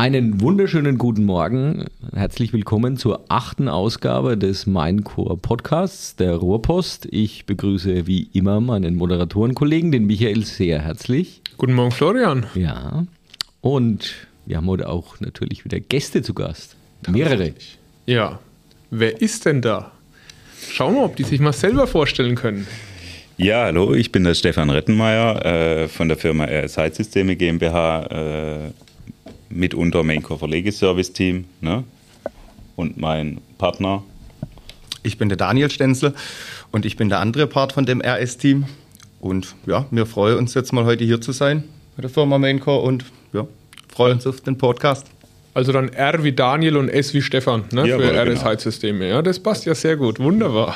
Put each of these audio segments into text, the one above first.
Einen wunderschönen guten Morgen. Herzlich willkommen zur achten Ausgabe des Maincore Podcasts der Ruhrpost. Ich begrüße wie immer meinen Moderatorenkollegen, den Michael, sehr herzlich. Guten Morgen, Florian. Ja. Und wir haben heute auch natürlich wieder Gäste zu Gast. Mehrere. Ja. Wer ist denn da? Schauen wir, ob die sich mal selber vorstellen können. Ja, hallo, ich bin der Stefan Rettenmeier äh, von der Firma RS Heizsysteme GmbH. Äh, mitunter Maincore Verlegeservice-Team ne? und mein Partner. Ich bin der Daniel Stenzel und ich bin der andere Part von dem RS-Team. Und ja, wir freuen uns jetzt mal heute hier zu sein bei der Firma Maincore und ja, freuen uns auf den Podcast. Also dann R wie Daniel und S wie Stefan ne, ja, für RS-Heizsysteme. Genau. Ja, das passt ja sehr gut. Wunderbar.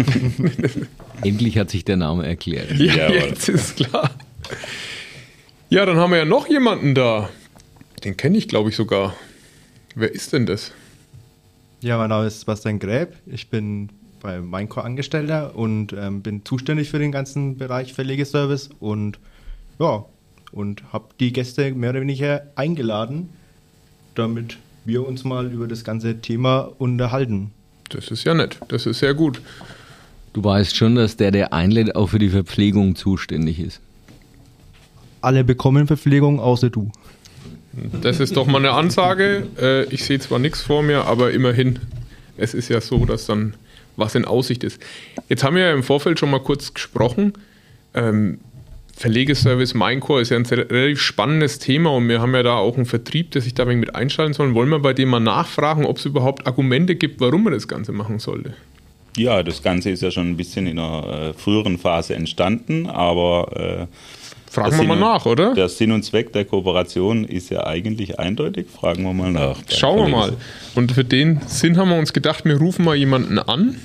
Endlich hat sich der Name erklärt. Ja, ja jetzt ist klar. Ja, dann haben wir ja noch jemanden da. Den kenne ich, glaube ich, sogar. Wer ist denn das? Ja, mein Name ist Sebastian Gräb. Ich bin bei Minecore Angestellter und ähm, bin zuständig für den ganzen Bereich Verlegeservice und ja, und habe die Gäste mehr oder weniger eingeladen, damit wir uns mal über das ganze Thema unterhalten. Das ist ja nett, das ist sehr gut. Du weißt schon, dass der, der einlädt, auch für die Verpflegung zuständig ist. Alle bekommen Verpflegung, außer du. Das ist doch mal eine Ansage. Äh, ich sehe zwar nichts vor mir, aber immerhin, es ist ja so, dass dann was in Aussicht ist. Jetzt haben wir ja im Vorfeld schon mal kurz gesprochen. Ähm, Verlegeservice Minecore ist ja ein relativ spannendes Thema und wir haben ja da auch einen Vertrieb, der sich da mit einschalten soll. Wollen wir bei dem mal nachfragen, ob es überhaupt Argumente gibt, warum man das Ganze machen sollte? Ja, das Ganze ist ja schon ein bisschen in einer äh, früheren Phase entstanden, aber äh, Fragen wir mal nach, oder? Der Sinn und Zweck der Kooperation ist ja eigentlich eindeutig. Fragen wir mal nach. Schauen wir mal. Und für den Sinn haben wir uns gedacht, wir rufen mal jemanden an.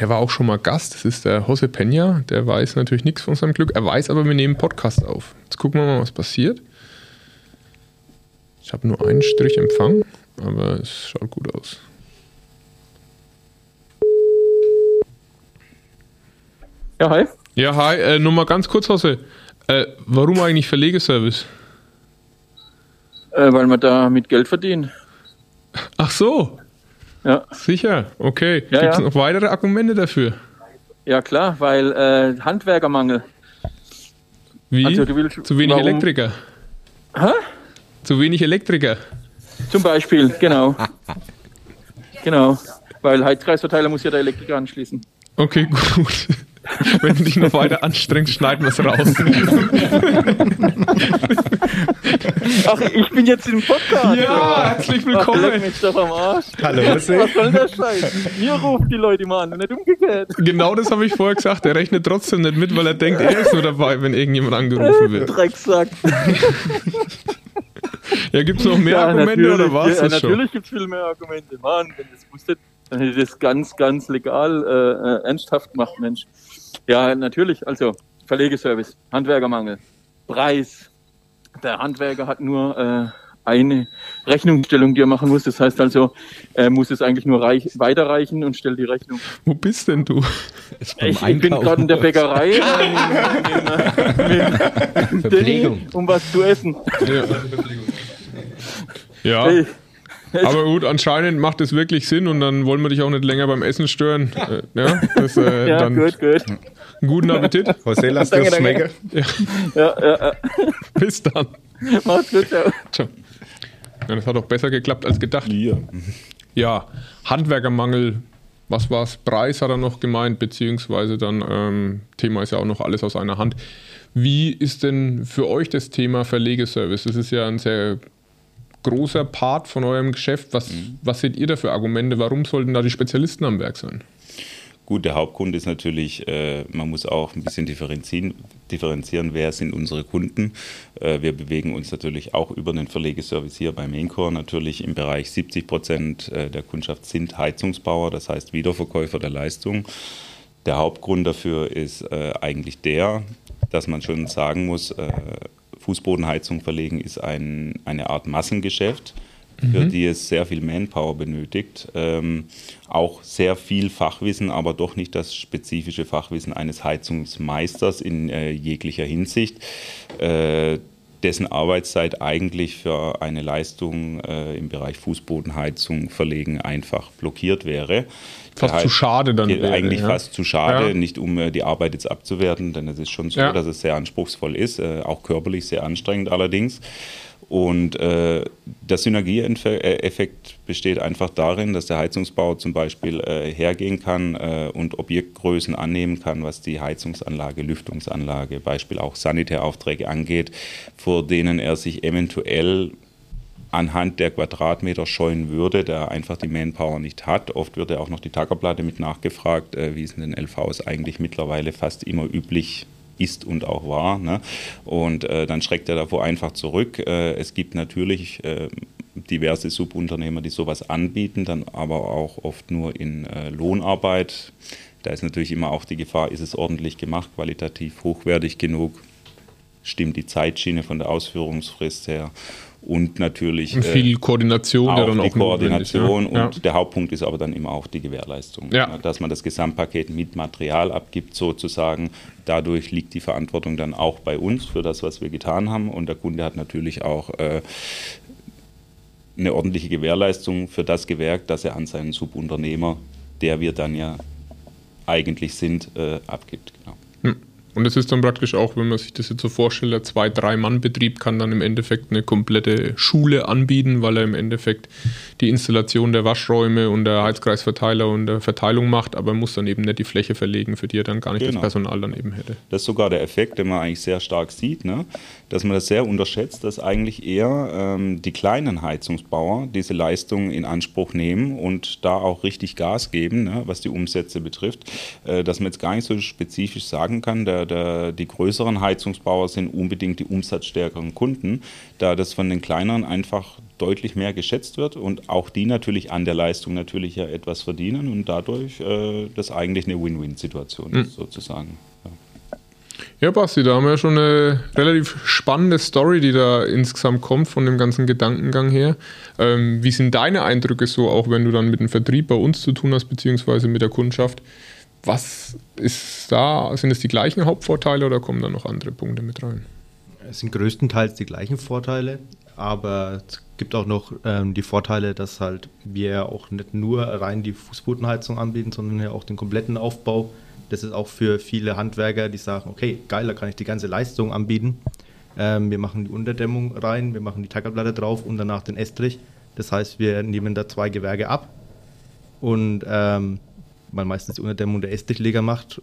Der war auch schon mal Gast. Das ist der Jose Peña. Der weiß natürlich nichts von seinem Glück. Er weiß aber, wir nehmen Podcast auf. Jetzt gucken wir mal, was passiert. Ich habe nur einen Strich Empfang, aber es schaut gut aus. Ja, hi. Ja, hi. Äh, nur mal ganz kurz, Jose. Äh, warum eigentlich Verlegeservice? Äh, weil man da mit Geld verdient. Ach so. Ja. Sicher, okay. Ja, Gibt es ja. noch weitere Argumente dafür? Ja, klar, weil äh, Handwerkermangel. Wie? Also, willst, Zu wenig warum? Elektriker. Hä? Zu wenig Elektriker. Zum Beispiel, genau. genau. Weil Heizkreisverteiler muss ja der Elektriker anschließen. Okay, gut. Wenn du dich noch weiter anstrengst, schneiden wir es raus. Ach, ich bin jetzt im Podcast. Ja, herzlich willkommen. Ach, mich doch am Arsch. Hallo, was soll der Scheiß? Mir ruft die Leute mal an, nicht umgekehrt. Genau das habe ich vorher gesagt. Er rechnet trotzdem nicht mit, weil er denkt, er ist nur dabei, wenn irgendjemand angerufen wird. Drecksack. Ja, gibt es noch mehr ja, Argumente oder was? Ja, natürlich gibt es viel mehr Argumente. Mann, wenn ihr das wusstet, dann hätte ich das ganz, ganz legal äh, äh ernsthaft gemacht, Mensch. Ja, natürlich. Also Verlegeservice, Handwerkermangel, Preis. Der Handwerker hat nur äh, eine Rechnungsstellung, die er machen muss. Das heißt also, er muss es eigentlich nur reich, weiterreichen und stellt die Rechnung. Wo bist denn du? Ich, ich bin gerade in der Bäckerei, äh, mit, mit um was zu essen. Ja. ja. Aber gut, anscheinend macht es wirklich Sinn und dann wollen wir dich auch nicht länger beim Essen stören. Äh, ja, das, äh, ja dann gut, gut. Guten Appetit. José, lass dir schmecken. Ja. Ja, ja, ja. Bis dann. Mach's gut, ciao. ciao. Ja, das hat doch besser geklappt als gedacht. Ja. Ja, Handwerkermangel, was war's? Preis hat er noch gemeint, beziehungsweise dann, ähm, Thema ist ja auch noch alles aus einer Hand. Wie ist denn für euch das Thema Verlegeservice? Das ist ja ein sehr großer Part von eurem Geschäft. Was, mhm. was seht ihr da für Argumente? Warum sollten da die Spezialisten am Werk sein? Gut, der Hauptgrund ist natürlich, äh, man muss auch ein bisschen differenzieren, differenzieren, wer sind unsere Kunden. Äh, wir bewegen uns natürlich auch über den Verlegeservice hier bei Maincore. Natürlich im Bereich 70 Prozent äh, der Kundschaft sind Heizungsbauer, das heißt Wiederverkäufer der Leistung. Der Hauptgrund dafür ist äh, eigentlich der, dass man schon sagen muss, äh, Fußbodenheizung verlegen ist ein, eine Art Massengeschäft, für mhm. die es sehr viel Manpower benötigt. Ähm, auch sehr viel Fachwissen, aber doch nicht das spezifische Fachwissen eines Heizungsmeisters in äh, jeglicher Hinsicht. Äh, dessen Arbeitszeit eigentlich für eine Leistung äh, im Bereich Fußbodenheizung verlegen einfach blockiert wäre. Fast Der zu schade dann. Wäre, eigentlich ja. fast zu schade, Ja. nicht um äh, die Arbeit jetzt abzuwerten, denn es ist schon so, Ja. dass es sehr anspruchsvoll ist, äh, auch körperlich sehr anstrengend allerdings. Und äh, der Synergieeffekt besteht einfach darin, dass der Heizungsbauer zum Beispiel äh, hergehen kann äh, und Objektgrößen annehmen kann, was die Heizungsanlage, Lüftungsanlage, Beispiel auch Sanitäraufträge angeht, vor denen er sich eventuell anhand der Quadratmeter scheuen würde, der einfach die Manpower nicht hat. Oft wird ja auch noch die Tackerplatte mit nachgefragt, äh, wie es in den LVs eigentlich mittlerweile fast immer üblich ist und auch war. Ne? Und äh, dann schreckt er davor einfach zurück. Äh, es gibt natürlich äh, diverse Subunternehmer, die sowas anbieten, dann aber auch oft nur in äh, Lohnarbeit. Da ist natürlich immer auch die Gefahr, ist es ordentlich gemacht, qualitativ hochwertig genug, stimmt die Zeitschiene von der Ausführungsfrist her und natürlich Und äh, viel Koordination, auch der dann die auch Koordination ja. und der Hauptpunkt ist aber dann immer auch die Gewährleistung. Ja. Dass man das Gesamtpaket mit Material abgibt sozusagen. Dadurch liegt die Verantwortung dann auch bei uns für das, was wir getan haben und der Kunde hat natürlich auch äh, eine ordentliche Gewährleistung für das Gewerk, das er an seinen Subunternehmer, der wir dann ja eigentlich sind, äh, abgibt. Genau. Und es ist dann praktisch auch, wenn man sich das jetzt so vorstellt, der zwei-, drei-Mann-Betrieb kann dann im Endeffekt eine komplette Schule anbieten, weil er im Endeffekt die Installation der Waschräume und der Heizkreisverteiler und der Verteilung macht, aber muss dann eben nicht die Fläche verlegen, für die er dann gar nicht Genau. das Personal dann eben hätte. Das ist sogar der Effekt, den man eigentlich sehr stark sieht, ne? dass man das sehr unterschätzt, dass eigentlich eher ähm, die kleinen Heizungsbauer diese Leistung in Anspruch nehmen und da auch richtig Gas geben, ne? was die Umsätze betrifft, äh, dass man jetzt gar nicht so spezifisch sagen kann, der, der, die größeren Heizungsbauer sind unbedingt die umsatzstärkeren Kunden, da das von den kleineren einfach deutlich mehr geschätzt wird und auch die natürlich an der Leistung natürlich ja etwas verdienen und dadurch äh, das eigentlich eine Win-Win-Situation ist sozusagen. Ja. Ja, Basti, da haben wir schon eine relativ spannende Story, die da insgesamt kommt von dem ganzen Gedankengang her. Ähm, wie sind deine Eindrücke so, auch wenn du dann mit dem Vertrieb bei uns zu tun hast, beziehungsweise mit der Kundschaft? Was ist da? Sind es die gleichen Hauptvorteile oder kommen da noch andere Punkte mit rein? Es sind größtenteils die gleichen Vorteile, aber es gibt auch noch ähm, die Vorteile, dass halt wir auch nicht nur rein die Fußbodenheizung anbieten, sondern ja auch den kompletten Aufbau. Das ist auch für viele Handwerker, die sagen, okay, geil, da kann ich die ganze Leistung anbieten. Ähm, wir machen die Unterdämmung rein, wir machen die Tackerplatte drauf und danach den Estrich. Das heißt, wir nehmen da zwei Gewerke ab und ähm, man meistens die Unterdämmung der Estrichleger macht.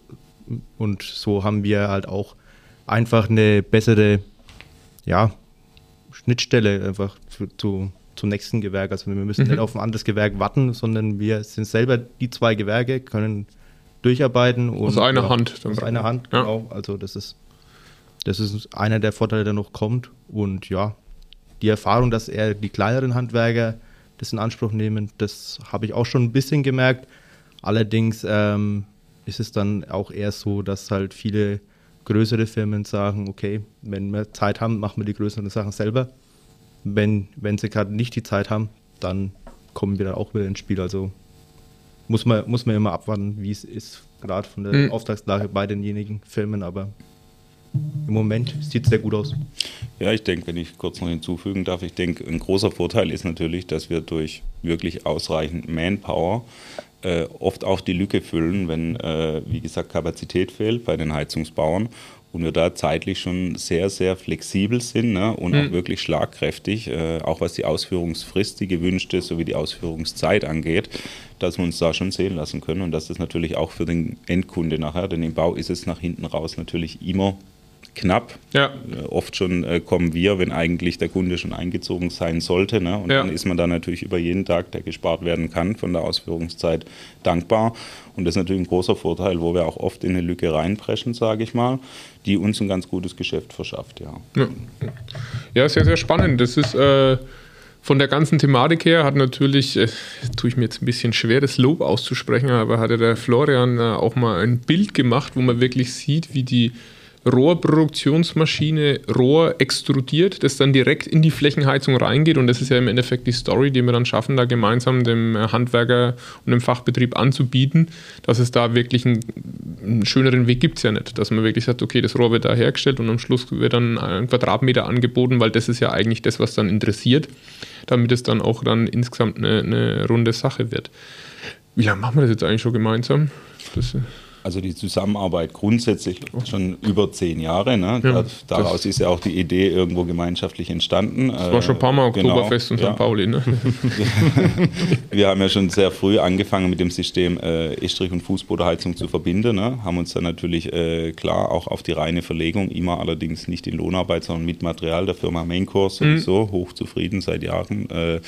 Und so haben wir halt auch einfach eine bessere ja, Schnittstelle einfach zu, zu, zum nächsten Gewerk. Also wir müssen Mhm. nicht auf ein anderes Gewerk warten, sondern wir sind selber die zwei Gewerke, können durcharbeiten. Und, Aus einer ja, Hand. Aus einer Hand, Ja. genau. Also das ist, das ist einer der Vorteile, der noch kommt. Und ja, die Erfahrung, dass eher die kleineren Handwerker das in Anspruch nehmen, das habe ich auch schon ein bisschen gemerkt. Allerdings ähm, ist es dann auch eher so, dass halt viele größere Firmen sagen, okay, wenn wir Zeit haben, machen wir die größeren Sachen selber. Wenn, wenn sie gerade nicht die Zeit haben, dann kommen wir dann auch wieder ins Spiel. Also muss man, muss man immer abwarten, wie es ist, gerade von der Mhm. Auftragslage bei denjenigen Firmen. Aber im Moment sieht es sehr gut aus. Ja, ich denke, wenn ich kurz noch hinzufügen darf, ich denke, ein großer Vorteil ist natürlich, dass wir durch wirklich ausreichend Manpower äh, oft auch die Lücke füllen, wenn, äh, wie gesagt, Kapazität fehlt bei den Heizungsbauern und wir da zeitlich schon sehr, sehr flexibel sind ne, und auch wirklich schlagkräftig, äh, auch was die Ausführungsfrist, die gewünschte, sowie die Ausführungszeit angeht, dass wir uns da schon sehen lassen können. Und dass das natürlich auch für den Endkunde nachher, denn im Bau ist es nach hinten raus natürlich immer knapp, Ja, äh, Oft schon äh, kommen wir, wenn eigentlich der Kunde schon eingezogen sein sollte. Ne? Und Ja. dann ist man da natürlich über jeden Tag, der gespart werden kann von der Ausführungszeit, dankbar. Und das ist natürlich ein großer Vorteil, wo wir auch oft in eine Lücke reinpreschen, sage ich mal, die uns ein ganz gutes Geschäft verschafft. Ja. Ja, ja sehr, sehr spannend. Das ist äh, von der ganzen Thematik her, hat natürlich, äh, tue ich mir jetzt ein bisschen schwer, das Lob auszusprechen, aber hatte der Florian äh, auch mal ein Bild gemacht, wo man wirklich sieht, wie die Rohrproduktionsmaschine Rohr extrudiert, das dann direkt in die Flächenheizung reingeht. Und das ist ja im Endeffekt die Story, die wir dann schaffen, da gemeinsam dem Handwerker und dem Fachbetrieb anzubieten, dass es da wirklich einen, einen schöneren Weg gibt es ja nicht. Dass man wirklich sagt, okay, das Rohr wird da hergestellt und am Schluss wird dann ein Quadratmeter angeboten, weil das ist ja eigentlich das, was dann interessiert, damit es dann auch dann insgesamt eine, eine runde Sache wird. Wie lange machen wir das jetzt eigentlich schon gemeinsam? Das, also die Zusammenarbeit grundsätzlich schon über zehn Jare. Ne? Ja, Daraus ist ja auch die Idee irgendwo gemeinschaftlich entstanden. Das war schon ein paar Mal Genau, Oktoberfest und ja. St. Pauli. Ne? Wir haben ja schon sehr früh angefangen mit dem System äh, Estrich- und Fußbodenheizung zu verbinden. Ne? Haben uns dann natürlich äh, klar auch auf die reine Verlegung, immer allerdings nicht in Lohnarbeit, sondern mit Material der Firma Maincore sowieso, hochzufrieden seit Jahren. Äh,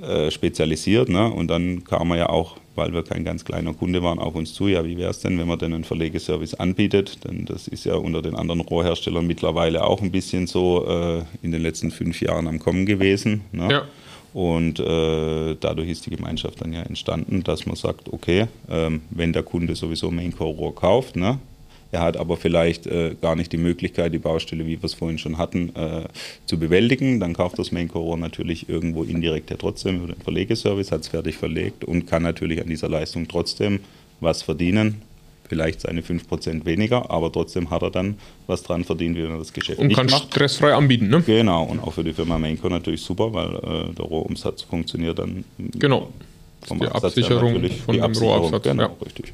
äh, spezialisiert. Ne? Und dann kam er ja auch, weil wir kein ganz kleiner Kunde waren, auf uns zu. Ja, wie wäre es denn, wenn man denn einen Verlegeservice anbietet? Denn das ist ja unter den anderen Rohrherstellern mittlerweile auch ein bisschen so äh, in den letzten fünf Jahren am Kommen gewesen. Ne? Ja. Und äh, dadurch ist die Gemeinschaft dann ja entstanden, dass man sagt, okay, ähm, wenn der Kunde sowieso Maincore-Rohr kauft, ne, er hat aber vielleicht äh, gar nicht die Möglichkeit, die Baustelle, wie wir es vorhin schon hatten, äh, zu bewältigen. Dann kauft das Maincore natürlich irgendwo indirekt ja trotzdem über den Verlegeservice, hat es fertig verlegt und kann natürlich an dieser Leistung trotzdem was verdienen. Vielleicht seine 5% weniger, aber trotzdem hat er dann was dran verdient, wenn er das Geschäft Und nicht kann macht. stressfrei anbieten. Ne? Genau, und auch für die Firma Maincore natürlich super, weil äh, der Rohrumsatz funktioniert dann Genau. vom Die Absatz her Absicherung natürlich. von Die dem Absicherung, Rohabsatz, Genau, ja. richtig.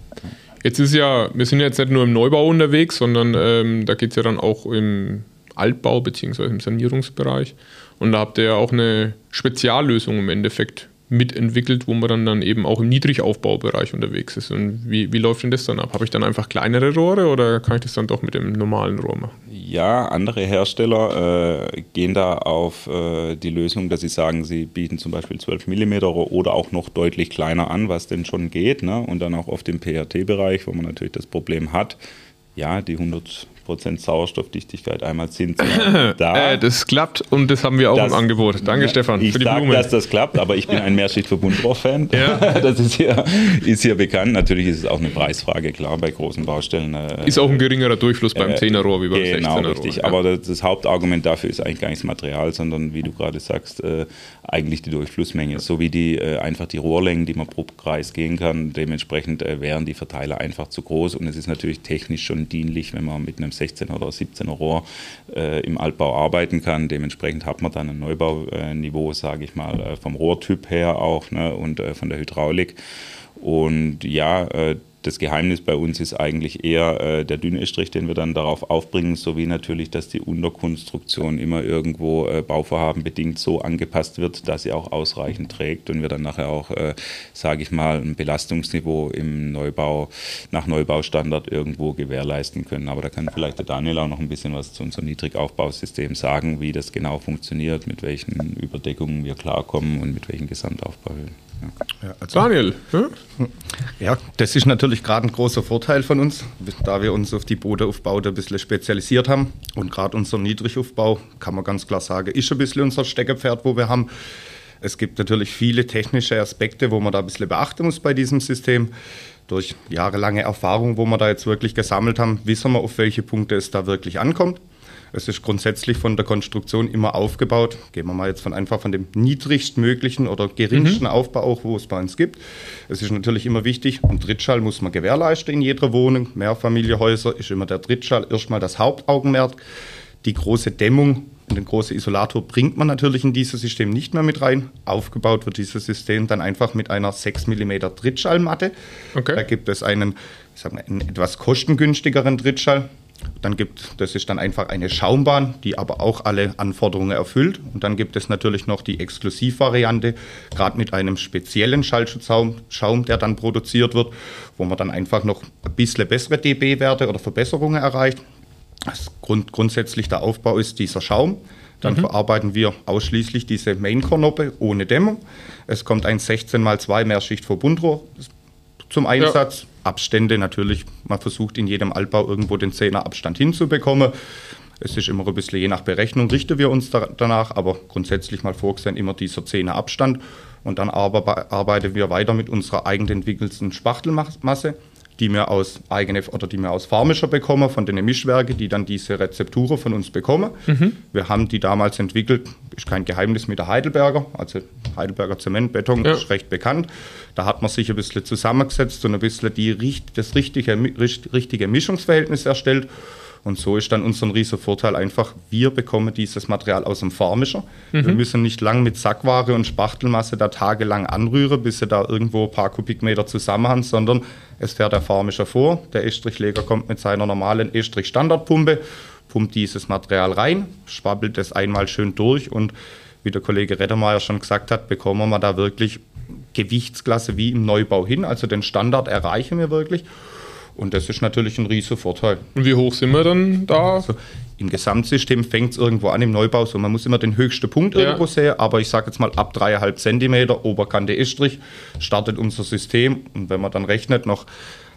Jetzt ist ja, wir sind jetzt nicht nur im Neubau unterwegs, sondern ähm, da geht es ja dann auch im Altbau bzw. im Sanierungsbereich. Und da habt ihr ja auch eine Speziallösung im Endeffekt mitentwickelt, wo man dann, dann eben auch im Niedrigaufbaubereich unterwegs ist. Und wie, wie läuft denn das dann ab? Habe ich dann einfach kleinere Rohre oder kann ich das dann doch mit dem normalen Rohr machen? Ja, andere Hersteller äh, gehen da auf äh, die Lösung, dass sie sagen, sie bieten zum Beispiel 12 mm oder auch noch deutlich kleiner an, was denn schon geht. Ne? Und dann auch auf dem PRT-Bereich, wo man natürlich das Problem hat, ja, die 100% Sauerstoffdichtigkeit einmal sind zwar da. Äh, das klappt und das haben wir auch Das- im Angebot. Danke, Stefan, Ich für die sage, Blumen. dass das klappt, aber ich bin ein Mehrschicht-Verbundrohr-Fan. Ja. Das ist hier, ist hier bekannt. Natürlich ist es auch eine Preisfrage, klar, bei großen Baustellen. äh, ist auch ein geringerer Durchfluss beim äh, 10er Rohr wie beim genau, 16er Rohr. richtig. ja. Aber das, das Hauptargument dafür ist eigentlich gar nicht das Material, sondern wie du gerade sagst, äh, eigentlich die Durchflussmenge. So wie die äh, einfach die Rohrlängen, die man pro Kreis gehen kann. Dementsprechend äh, wären die Verteiler einfach zu groß und es ist natürlich technisch schon dienlich, wenn man mit einem 16er oder 17er Rohr äh, im Altbau arbeiten kann. Dementsprechend hat man dann ein Neubauniveau, sage ich mal, äh, vom Rohrtyp her auch ne, und äh, von der Hydraulik. Und ja, äh, das Geheimnis bei uns ist eigentlich eher äh, der Dünnestrich, den wir dann darauf aufbringen, sowie natürlich, dass die Unterkonstruktion immer irgendwo äh, Bauvorhaben bedingt so angepasst wird, dass sie auch ausreichend trägt und wir dann nachher auch, äh, sage ich mal, ein Belastungsniveau im Neubau nach Neubaustandard irgendwo gewährleisten können. Aber da kann vielleicht der Daniel auch noch ein bisschen was zu unserem Niedrigaufbausystem sagen, wie das genau funktioniert, mit welchen Überdeckungen wir klarkommen und mit welchen Gesamtaufbauhöhen. Ja. Ja, also, Daniel, ja? ja, das ist natürlich gerade ein großer Vorteil von uns, da wir uns auf die Bodenaufbaute ein bisschen spezialisiert haben. Und gerade unser Niedrigaufbau, kann man ganz klar sagen, ist ein bisschen unser Steckerpferd, wo wir haben. Es gibt natürlich viele technische Aspekte, wo man da ein bisschen beachten muss bei diesem System. Durch jahrelange Erfahrung, wo wir da jetzt wirklich gesammelt haben, wissen wir, auf welche Punkte es da wirklich ankommt. Es ist grundsätzlich von der Konstruktion immer aufgebaut. Gehen wir mal jetzt von einfach von dem niedrigstmöglichen oder geringsten Aufbau auch, wo es bei uns gibt. Es ist natürlich immer wichtig, ein Drittschall muss man gewährleisten in jeder Wohnung. Mehrfamilienhäuser ist immer der Drittschall erstmal das Hauptaugenmerk. Die große Dämmung und den großen Isolator bringt man natürlich in dieses System nicht mehr mit rein. Aufgebaut wird dieses System dann einfach mit einer 6 mm Drittschallmatte. Okay. Da gibt es einen, ich sag mal, einen etwas kostengünstigeren Drittschall. Dann gibt, das ist dann einfach eine Schaumbahn, die aber auch alle Anforderungen erfüllt. Und dann gibt es natürlich noch die Exklusivvariante, gerade mit einem speziellen Schallschutzschaum, Schaum, der dann produziert wird, wo man dann einfach noch ein bisschen bessere dB-Werte oder Verbesserungen erreicht. Das Grund, grundsätzlich der Aufbau ist dieser Schaum. Dann verarbeiten wir ausschließlich diese Main-Core-Noppe ohne Dämmung. Es kommt ein 16 x 2 Mehrschicht-Verbundrohr zum Einsatz. Abstände natürlich, man versucht in jedem Altbau irgendwo den 10er Abstand hinzubekommen. Es ist immer ein bisschen je nach Berechnung, richten wir uns da, danach, aber grundsätzlich mal vorgesehen immer dieser 10er Abstand. Und dann arbe arbeiten wir weiter mit unserer eigenentwickelten Spachtelmasse. Die wir aus eigene oder die wir aus Farmischer bekommen, von den Mischwerken, die dann diese Rezepturen von uns bekommen. Mhm. Wir haben die damals entwickelt, ist kein Geheimnis mit der Heidelberger, also Heidelberger Zement, Beton Ja. ist recht bekannt. Da hat man sich ein bisschen zusammengesetzt und ein bisschen die, das richtige, richt- richtige Mischungsverhältnis erstellt. Und so ist dann unser riesen Vorteil einfach, wir bekommen dieses Material aus dem Farmischer. Wir müssen nicht lang mit Sackware und Spachtelmasse da tagelang anrühren, bis sie da irgendwo ein paar Kubikmeter zusammen haben, sondern es fährt der Farmischer vor, der Estrichleger kommt mit seiner normalen Estrich-Standardpumpe, pumpt dieses Material rein, schwabbelt es einmal schön durch und wie der Kollege Reddermeier schon gesagt hat, bekommen wir da wirklich Gewichtsklasse wie im Neubau hin. Also den Standard erreichen wir wirklich. Und das ist natürlich ein riesen Vorteil. Und wie hoch sind wir dann da? Also Im Gesamtsystem fängt es irgendwo an im Neubau. So, man muss immer den höchsten Punkt Ja. irgendwo sehen, aber ich sage jetzt mal ab 3,5 Zentimeter Oberkante Estrich startet unser System. Und wenn man dann rechnet noch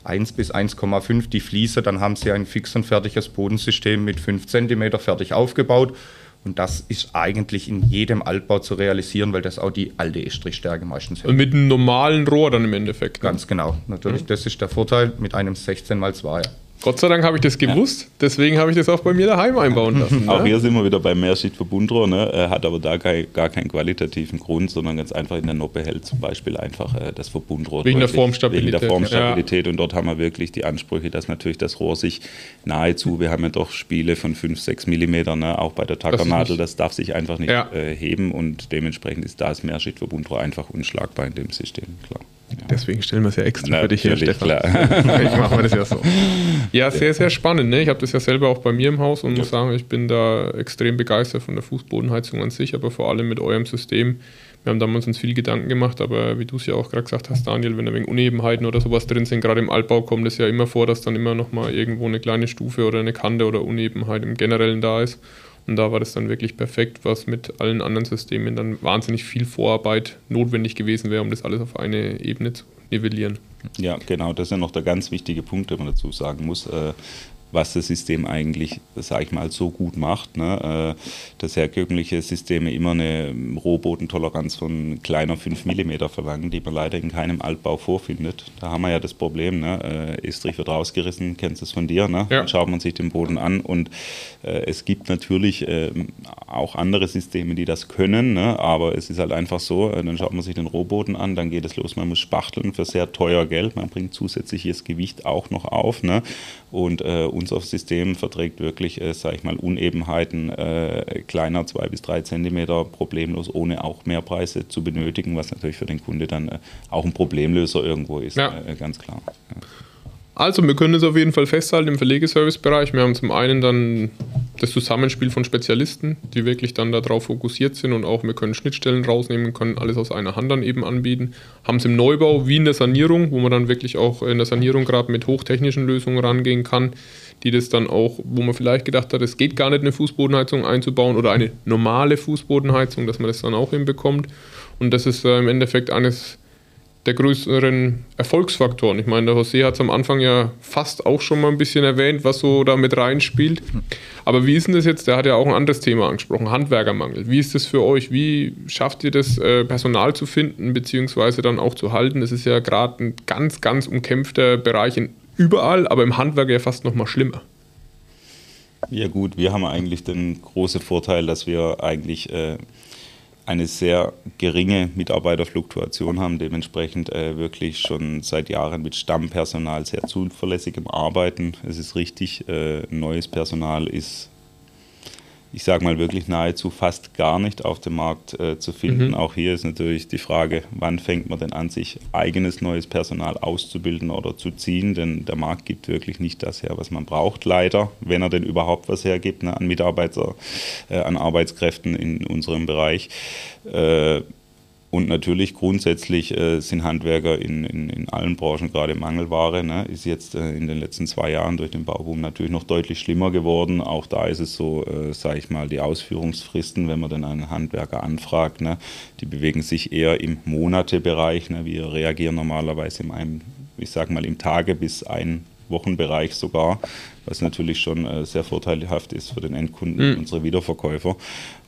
1 bis 1,5 die Fliese, dann haben sie ein fix und fertiges Bodensystem mit 5 Zentimeter fertig aufgebaut. Und das ist eigentlich in jedem Altbau zu realisieren, weil das auch die alte Estrichstärke meistens. Also mit einem normalen Rohr dann im Endeffekt. ne? Ganz genau. Natürlich, das ist der Vorteil mit einem 16 x 2 Gott sei Dank habe ich das gewusst, deswegen habe ich das auch bei mir daheim einbauen lassen. Auch Ne? hier sind wir wieder beim Mehrschichtverbundrohr, ne? Hat aber da kein, gar keinen qualitativen Grund, sondern ganz einfach in der Noppe hält zum Beispiel einfach äh, das Verbundrohr. Wegen der deutlich- Formstabilität, Wegen der Formstabilität und dort haben wir wirklich die Ansprüche, dass natürlich das Rohr sich nahezu, wir haben ja doch Spiele von 5, 6 Millimeter, ne? auch bei der Tackernadel, nicht- das darf sich einfach nicht Ja. äh, heben und dementsprechend ist das Mehrschichtverbundrohr einfach unschlagbar in dem System, klar. Deswegen stellen wir es ja extra Na, für dich her, natürlich, Stefan. klar. ich mache mir das ja so. Ja, sehr, sehr spannend. Ne? Ich habe das ja selber auch bei mir im Haus und muss sagen, ich bin da extrem begeistert von der Fußbodenheizung an sich, aber vor allem mit eurem System. Wir haben damals uns viel Gedanken gemacht, aber wie du es ja auch gerade gesagt hast, Daniel, wenn da wegen Unebenheiten oder sowas drin sind, gerade im Altbau kommt es ja immer vor, dass dann immer noch mal irgendwo eine kleine Stufe oder eine Kante oder Unebenheit im Generellen da ist. Und da war das dann wirklich perfekt, was mit allen anderen Systemen dann wahnsinnig viel Vorarbeit notwendig gewesen wäre, um das alles auf eine Ebene zu nivellieren. Ja, genau, das ist ja noch der ganz wichtige Punkt, den man dazu sagen muss, äh, was das System eigentlich, sage ich mal, so gut macht. Ne? Äh, dass herkömmliche Systeme immer eine Rohbodentoleranz von kleiner 5 mm verlangen, die man leider in keinem Altbau vorfindet. Da haben wir ja das Problem, ne? äh, Estrich wird rausgerissen, kennst du es von dir, ne? Ja. dann schaut man sich den Boden an und äh, es gibt natürlich ähm, auch andere Systeme, die das können, ne? aber es ist halt einfach so, äh, dann schaut man sich den Rohboden an, dann geht es los, man muss spachteln für sehr teuer Geld, man bringt zusätzliches Gewicht auch noch auf ne? und äh, unser System verträgt wirklich, äh, sage ich mal, Unebenheiten äh, kleiner, zwei bis drei Zentimeter problemlos, ohne auch Mehrpreise zu benötigen, was natürlich für den Kunde dann äh, auch ein Problemlöser irgendwo ist, Ja. äh, ganz klar. Also, wir können es auf jeden Fall festhalten im Verlegeservice-Bereich. Wir haben zum einen dann das Zusammenspiel von Spezialisten, die wirklich dann darauf fokussiert sind und auch wir können Schnittstellen rausnehmen, können alles aus einer Hand dann eben anbieten. Haben es im Neubau wie in der Sanierung, wo man dann wirklich auch in der Sanierung gerade mit hochtechnischen Lösungen rangehen kann, die das dann auch, wo man vielleicht gedacht hat, es geht gar nicht eine Fußbodenheizung einzubauen oder eine normale Fußbodenheizung, dass man das dann auch hinbekommt. Und das ist äh, im Endeffekt eines der größeren Erfolgsfaktoren. Ich meine, der José hat es am Anfang ja fast auch schon mal ein bisschen erwähnt, was so da mit reinspielt. Aber wie ist denn das jetzt? Der hat ja auch ein anderes Thema angesprochen, Handwerkermangel. Wie ist das für euch? Wie schafft ihr das, äh, Personal zu finden, beziehungsweise dann auch zu halten? Das ist ja gerade ein ganz, ganz umkämpfter Bereich in überall, aber im Handwerk ja fast noch mal schlimmer. Ja gut, wir haben eigentlich den großen Vorteil, dass wir eigentlich äh, eine sehr geringe Mitarbeiterfluktuation haben, dementsprechend äh, wirklich schon seit Jahren mit Stammpersonal sehr zuverlässigem Arbeiten. Es ist richtig, äh, neues Personal ist, ich sage mal wirklich nahezu fast gar nicht auf dem Markt äh, zu finden. Mhm. Auch hier ist natürlich die Frage, wann fängt man denn an, sich eigenes neues Personal auszubilden oder zu ziehen, denn der Markt gibt wirklich nicht das her, was man braucht, leider, wenn er denn überhaupt was hergibt ne, an Mitarbeiter, äh, an Arbeitskräften in unserem Bereich. Äh, und natürlich grundsätzlich äh, sind Handwerker in, in, in allen Branchen gerade Mangelware. Ne? Ist jetzt äh, in den letzten zwei Jahren durch den Bauboom natürlich noch deutlich schlimmer geworden. Auch da ist es so, äh, sage ich mal, die Ausführungsfristen, wenn man dann einen Handwerker anfragt, ne? die bewegen sich eher im Monatebereich. Ne? Wir reagieren normalerweise in einem, ich sage mal, im Tage bis ein Wochenbereich sogar, was natürlich schon äh, sehr vorteilhaft ist für den Endkunden, Mhm. unsere Wiederverkäufer.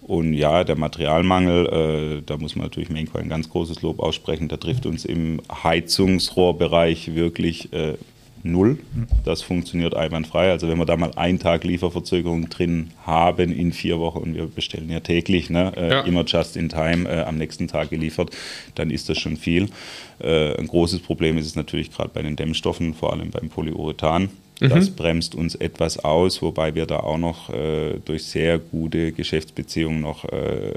Und ja, der Materialmangel, äh, da muss man natürlich Menko ein ganz großes Lob aussprechen. Der trifft uns im Heizungsrohrbereich wirklich äh, null. Das funktioniert einwandfrei. Also wenn wir da mal einen Tag Lieferverzögerung drin haben in vier Wochen und wir bestellen ja täglich, ne, äh, Ja. immer just in time äh, am nächsten Tag geliefert, dann ist das schon viel. Äh, ein großes Problem ist es natürlich gerade bei den Dämmstoffen, vor allem beim Polyurethan. Das bremst uns etwas aus, wobei wir da auch noch äh, durch sehr gute Geschäftsbeziehungen noch, äh,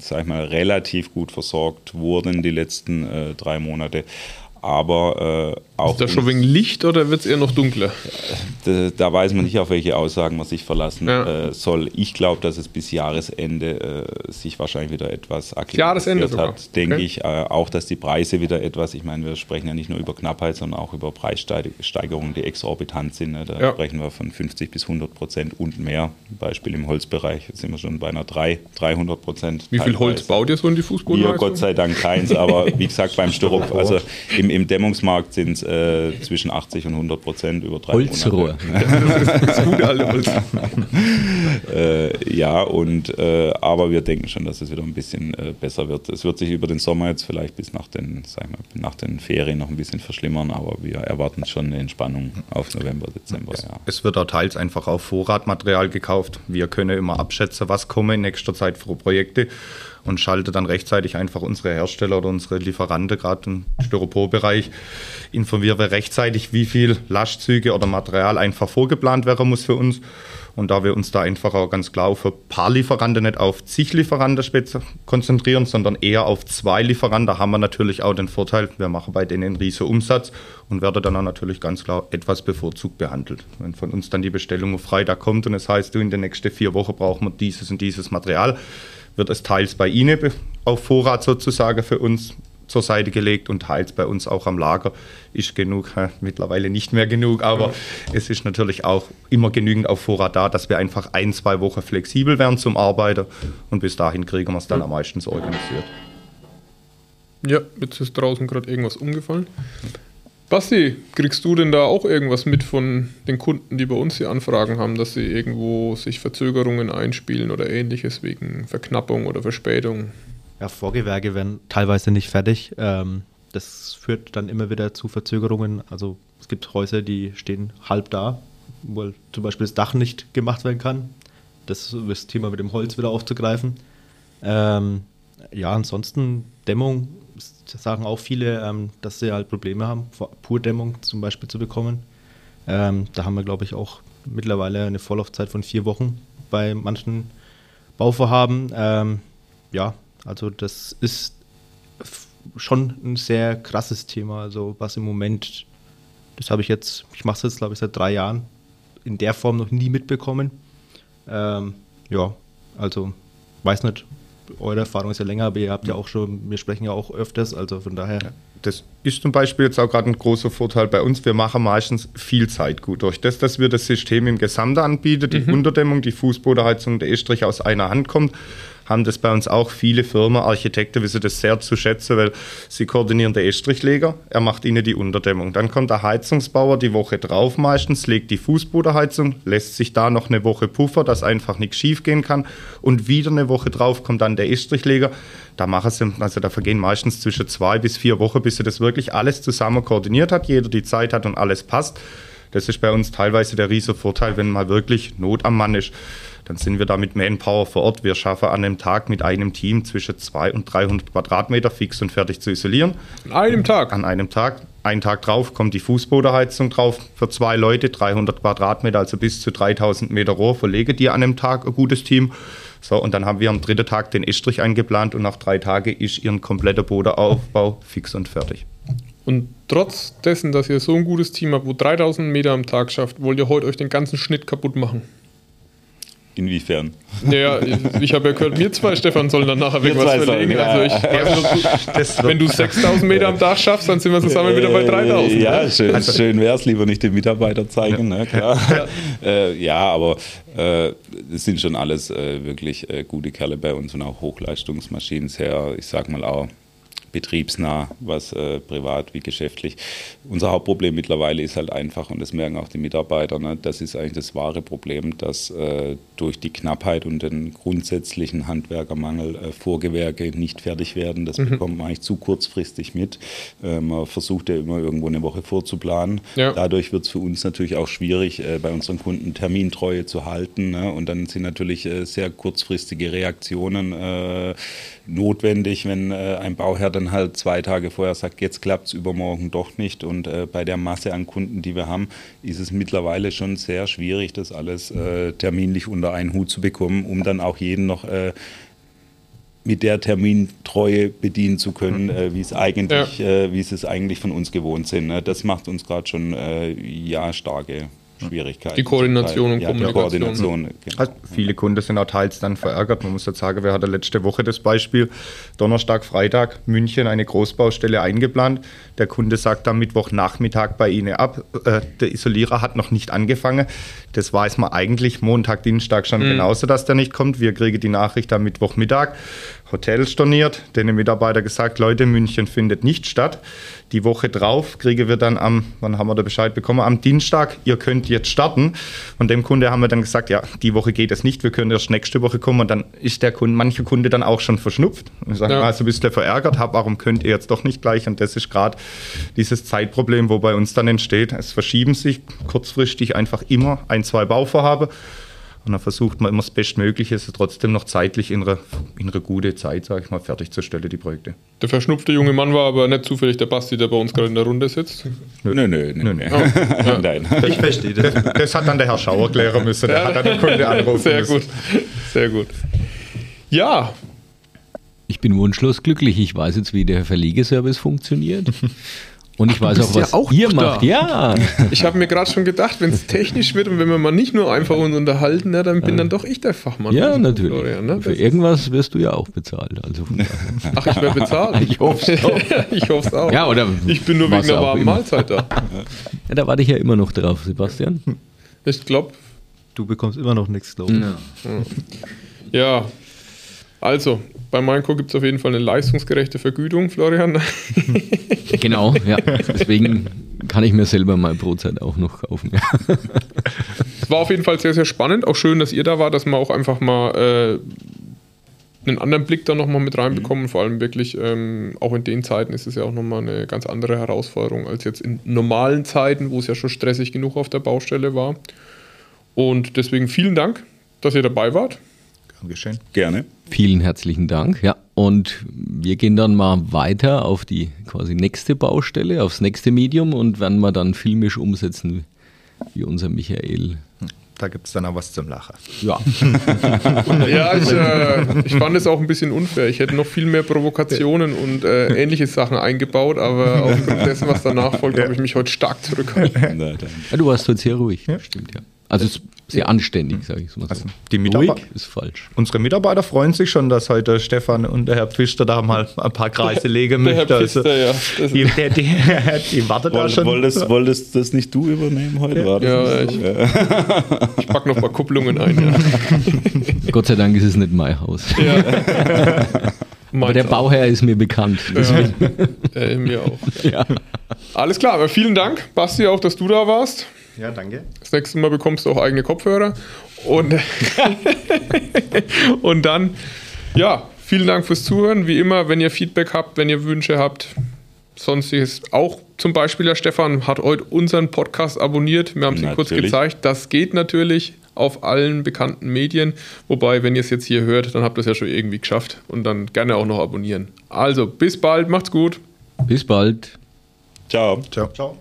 sag ich mal, relativ gut versorgt wurden die letzten äh, drei Monate. Aber äh, auch Ist das schon wegen Licht oder wird es eher noch dunkler? da, da weiß man nicht, auf welche Aussagen man sich verlassen Ja. äh, soll. Ich glaube, dass es bis Jahresende äh, sich wahrscheinlich wieder etwas sogar? hat, denke Okay. ich. Äh, auch, dass die Preise wieder etwas, ich meine, wir sprechen ja nicht nur über Knappheit, sondern auch über Preissteigerungen, die exorbitant sind. Ne? Da Ja. sprechen wir von 50 bis 100 Prozent und mehr. Beispiel im Holzbereich sind wir schon bei einer 3, 300 Prozent. Wie viel Holz baut ihr so in die Hier Fußbodenheizung? Gott sei Dank keins, aber wie gesagt, beim Styropor, also im, im Dämmungsmarkt sind es äh, zwischen 80 und 100 Prozent über drei Holzrohr. Monate. Das gute alte Holz. Äh, ja, und äh, aber wir denken schon, dass es wieder ein bisschen äh, besser wird. Es wird sich über den Sommer jetzt vielleicht bis nach den, sagen wir, nach den Ferien noch ein bisschen verschlimmern, aber wir erwarten schon eine Entspannung auf November, Dezember. Ja. Es wird auch teils einfach auf Vorratmaterial gekauft. Wir können immer abschätzen, was kommen in nächster Zeit für Projekte und schalten dann rechtzeitig einfach unsere Hersteller oder unsere Lieferanten, gerade im Styroporbereich, informieren wir rechtzeitig, wie viel Lastzüge oder Material einfach vorgeplant werden muss für uns. Und da wir uns da einfach auch ganz klar auf ein paar Lieferanten, nicht auf zig Lieferanten konzentrieren, sondern eher auf zwei Lieferanten, haben wir natürlich auch den Vorteil, wir machen bei denen einen riesen Umsatz und werden dann auch natürlich ganz klar etwas bevorzugt behandelt. Wenn von uns dann die Bestellung auf Freitag kommt und es heißt, du in den nächsten vier Wochen brauchen wir dieses und dieses Material, wird es teils bei Ihnen auf Vorrat sozusagen für uns zur Seite gelegt und teils bei uns auch am Lager ist genug, mittlerweile nicht mehr genug, aber es ist natürlich auch immer genügend auf Vorrat da, dass wir einfach ein, zwei Wochen flexibel werden zum Arbeiten und bis dahin kriegen wir es dann am meisten organisiert. Ja, jetzt ist draußen gerade irgendwas umgefallen. Basti, kriegst du denn da auch irgendwas mit von den Kunden, die bei uns hier Anfragen haben, dass sie irgendwo sich Verzögerungen einspielen oder ähnliches wegen Verknappung oder Verspätung? Ja, Vorgewerke werden teilweise nicht fertig. Ähm, das führt dann immer wieder zu Verzögerungen. Also es gibt Häuser, die stehen halb da, wo zum Beispiel das Dach nicht gemacht werden kann. Das ist das Thema mit dem Holz wieder aufzugreifen. Ähm, ja, ansonsten Dämmung, sagen auch viele, ähm, dass sie halt Probleme haben, Purdämmung zum Beispiel zu bekommen. Ähm, da haben wir, glaube ich, auch mittlerweile eine Vorlaufzeit von vier Wochen bei manchen Bauvorhaben. Ähm, ja, also das ist schon ein sehr krasses Thema. Also was im Moment, das habe ich jetzt, ich mache es jetzt, glaube ich, seit drei Jahren in der Form noch nie mitbekommen. Ähm, ja, also weiß nicht, eure Erfahrung ist ja länger, aber ihr habt ja auch schon, wir sprechen ja auch öfters, also von daher. Das ist zum Beispiel jetzt auch gerade ein großer Vorteil bei uns. Wir machen meistens viel Zeit gut. Durch das, dass wir das System im Gesamte anbieten, die Unterdämmung, die Fußbodenheizung, der Estrich aus einer Hand kommt, haben das bei uns auch viele Firmen, Architekten wissen das sehr zu schätzen, weil sie koordinieren den Estrichleger, er macht ihnen die Unterdämmung. Dann kommt der Heizungsbauer die Woche drauf meistens, legt die Fußbodenheizung, lässt sich da noch eine Woche Puffer, dass einfach nichts schief gehen kann und wieder eine Woche drauf kommt dann der Estrichleger. Da machen sie, also da vergehen meistens zwischen zwei bis vier Wochen, bis sie das wirklich alles zusammen koordiniert hat, jeder die Zeit hat und alles passt. Das ist bei uns teilweise der riesige Vorteil, wenn mal wirklich Not am Mann ist. Dann sind wir da mit Manpower vor Ort. Wir schaffen an einem Tag mit einem Team zwischen 200 und 300 Quadratmeter fix und fertig zu isolieren. An einem Tag. An einem Tag, einen Tag drauf kommt die Fußbodenheizung drauf für zwei Leute, 300 Quadratmeter, also bis zu 3000 Meter Rohr verlege die an einem Tag, ein gutes Team. So, und dann haben wir am dritten Tag den Estrich eingeplant und nach drei Tagen ist ihren kompletter Bodenaufbau fix und fertig. Und trotz dessen, dass ihr so ein gutes Team habt, wo 3000 Meter am Tag schafft, wollt ihr heute euch den ganzen Schnitt kaputt machen. Inwiefern? Naja, ich habe ja gehört, wir zwei, Stefan, sollen dann nachher irgendwas zwei sollen, verlegen. ja. Also ich, wenn du 6000 Meter am Tag schaffst, dann sind wir zusammen wieder bei 3000. Äh, Ja, ne? schön, schön wäre es, lieber nicht den Mitarbeiter zeigen, ne, klar. äh, ja, aber äh, es sind schon alles äh, wirklich äh, gute Kerle bei uns und auch Hochleistungsmaschinen, sehr, ich sag mal auch, betriebsnah, was äh, privat wie geschäftlich. Unser Hauptproblem mittlerweile ist halt einfach, und das merken auch die Mitarbeiter, ne, das ist eigentlich das wahre Problem, dass äh, durch die Knappheit und den grundsätzlichen Handwerkermangel äh, Vorgewerke nicht fertig werden. Das mhm. bekommt man eigentlich zu kurzfristig mit. Äh, man versucht ja immer irgendwo eine Woche vorzuplanen. Ja. Dadurch wird es für uns natürlich auch schwierig, äh, bei unseren Kunden Termintreue zu halten. Ne? Und dann sind natürlich äh, sehr kurzfristige Reaktionen notwendig, wenn ein Bauherr dann halt zwei Tage vorher sagt, jetzt klappt es übermorgen doch nicht. Und äh, bei der Masse an Kunden, die wir haben, ist es mittlerweile schon sehr schwierig, das alles äh, terminlich unter einen Hut zu bekommen, um dann auch jeden noch äh, mit der Termintreue bedienen zu können, äh, wie es eigentlich, ja. äh, wie es eigentlich von uns gewohnt sind. Ne? Das macht uns gerade schon äh, ja starke Schwierigkeiten. Die Koordination und ja, Kommunikation. Koordination. Genau. Also viele Kunden sind auch teils dann verärgert. Man muss jetzt sagen, wir hatten letzte Woche das Beispiel, Donnerstag, Freitag, München, eine Großbaustelle eingeplant. Der Kunde sagt am Mittwochnachmittag bei Ihnen ab, äh, der Isolierer hat noch nicht angefangen. Das weiß man eigentlich Montag, Dienstag schon mhm. genauso, dass der nicht kommt. Wir kriegen die Nachricht am Mittwochmittag. Hotel storniert, den Mitarbeiter gesagt, Leute, München findet nicht statt. Die Woche drauf kriegen wir dann am, wann haben wir da Bescheid bekommen? Am Dienstag, ihr könnt jetzt starten. Und dem Kunde haben wir dann gesagt, ja, die Woche geht es nicht, wir können erst nächste Woche kommen. Und dann ist der Kunde, manche Kunde dann auch schon verschnupft. Und ich sage, ja. also bist du verärgert, hab, warum könnt ihr jetzt doch nicht gleich? Und das ist gerade dieses Zeitproblem, wo bei uns dann entsteht. Es verschieben sich kurzfristig einfach immer ein, zwei Bauvorhaben. Und dann versucht man immer das Bestmögliche, es trotzdem noch zeitlich in einer, in einer gute Zeit, sage ich mal, fertigzustellen, die Projekte. Der verschnupfte junge Mann war aber nicht zufällig der Basti, der bei uns gerade in der Runde sitzt? Nö, nö, nö. nö, nö. Oh, ja. Nein. Ich verstehe das. Das hat dann der Herr Schauer klären müssen, der ja. hat dann den Kunde anrufen Sehr müssen. gut, sehr gut. Ja. Ich bin wunschlos glücklich. Ich weiß jetzt, wie der Verlegeservice funktioniert. Und ich Ach, weiß auch, was ja auch ihr macht. Ja. Ich habe mir gerade schon gedacht, wenn es technisch wird und wenn wir mal nicht nur einfach uns unterhalten, ja, dann bin ja. dann doch ich der Fachmann. Ja, natürlich. Florian, ne? Für irgendwas wirst du ja auch bezahlt. Also Ach, ich werde bezahlt. ich hoffe es auch. ich hoffe es auch. Ja, oder ich bin nur wegen einer warmen Mahlzeit da. Ja, da warte ich ja immer noch drauf, Sebastian. Ich glaube. Du bekommst immer noch nichts, glaube ich. Ja. ja. Also, bei Mainco gibt es auf jeden Fall eine leistungsgerechte Vergütung, Florian. genau, ja. Deswegen kann ich mir selber mal Brotzeit auch noch kaufen. Es war auf jeden Fall sehr, sehr spannend. Auch schön, dass ihr da war, dass man auch einfach mal äh, einen anderen Blick da nochmal mit reinbekommen. Mhm. Vor allem wirklich, ähm, auch in den Zeiten ist es ja auch nochmal eine ganz andere Herausforderung als jetzt in normalen Zeiten, wo es ja schon stressig genug auf der Baustelle war. Und deswegen vielen Dank, dass ihr dabei wart. Gern geschehen. Gerne. Vielen herzlichen Dank. Ja, und wir gehen dann mal weiter auf die quasi nächste Baustelle, aufs nächste Medium und werden wir dann filmisch umsetzen, wie unser Michael. Da gibt es dann auch was zum Lachen. Ja. ja, ich, äh, ich, fand es auch ein bisschen unfair. Ich hätte noch viel mehr Provokationen und äh, ähnliche Sachen eingebaut, aber aufgrund dessen, was danach folgt, ja. habe ich mich heute stark zurückgehalten. Ja, du warst heute sehr ruhig. Ja. Stimmt, ja. Also es sehr anständig, sage ich mal so. Also die Mitarbeiter, ist falsch. Unsere Mitarbeiter freuen sich schon, dass heute Stefan und der Herr Pfister da mal ein paar Kreise legen möchten. Der Herr Pfister, also, ja. Die, die, die, die wartet Woll, da schon. Wolltest, wolltest das nicht du übernehmen heute? War ja, ich, ich packe noch ein paar Kupplungen ein. Ja. Gott sei Dank ist es nicht mein Haus. Ja. Aber der Bauherr ist mir bekannt. Ja, äh, mir auch. Ja. Alles klar, aber vielen Dank, Basti, auch, dass du da warst. Ja, danke. Das nächste Mal bekommst du auch eigene Kopfhörer. Und, und dann, ja, vielen Dank fürs Zuhören. Wie immer, wenn ihr Feedback habt, wenn ihr Wünsche habt, sonstiges. Auch zum Beispiel der Stefan hat heute unseren Podcast abonniert. Wir haben es ihm kurz gezeigt. Das geht natürlich auf allen bekannten Medien. Wobei, wenn ihr es jetzt hier hört, dann habt ihr es ja schon irgendwie geschafft. Und dann gerne auch noch abonnieren. Also, bis bald. Macht's gut. Bis bald. Ciao. Ciao. Ciao.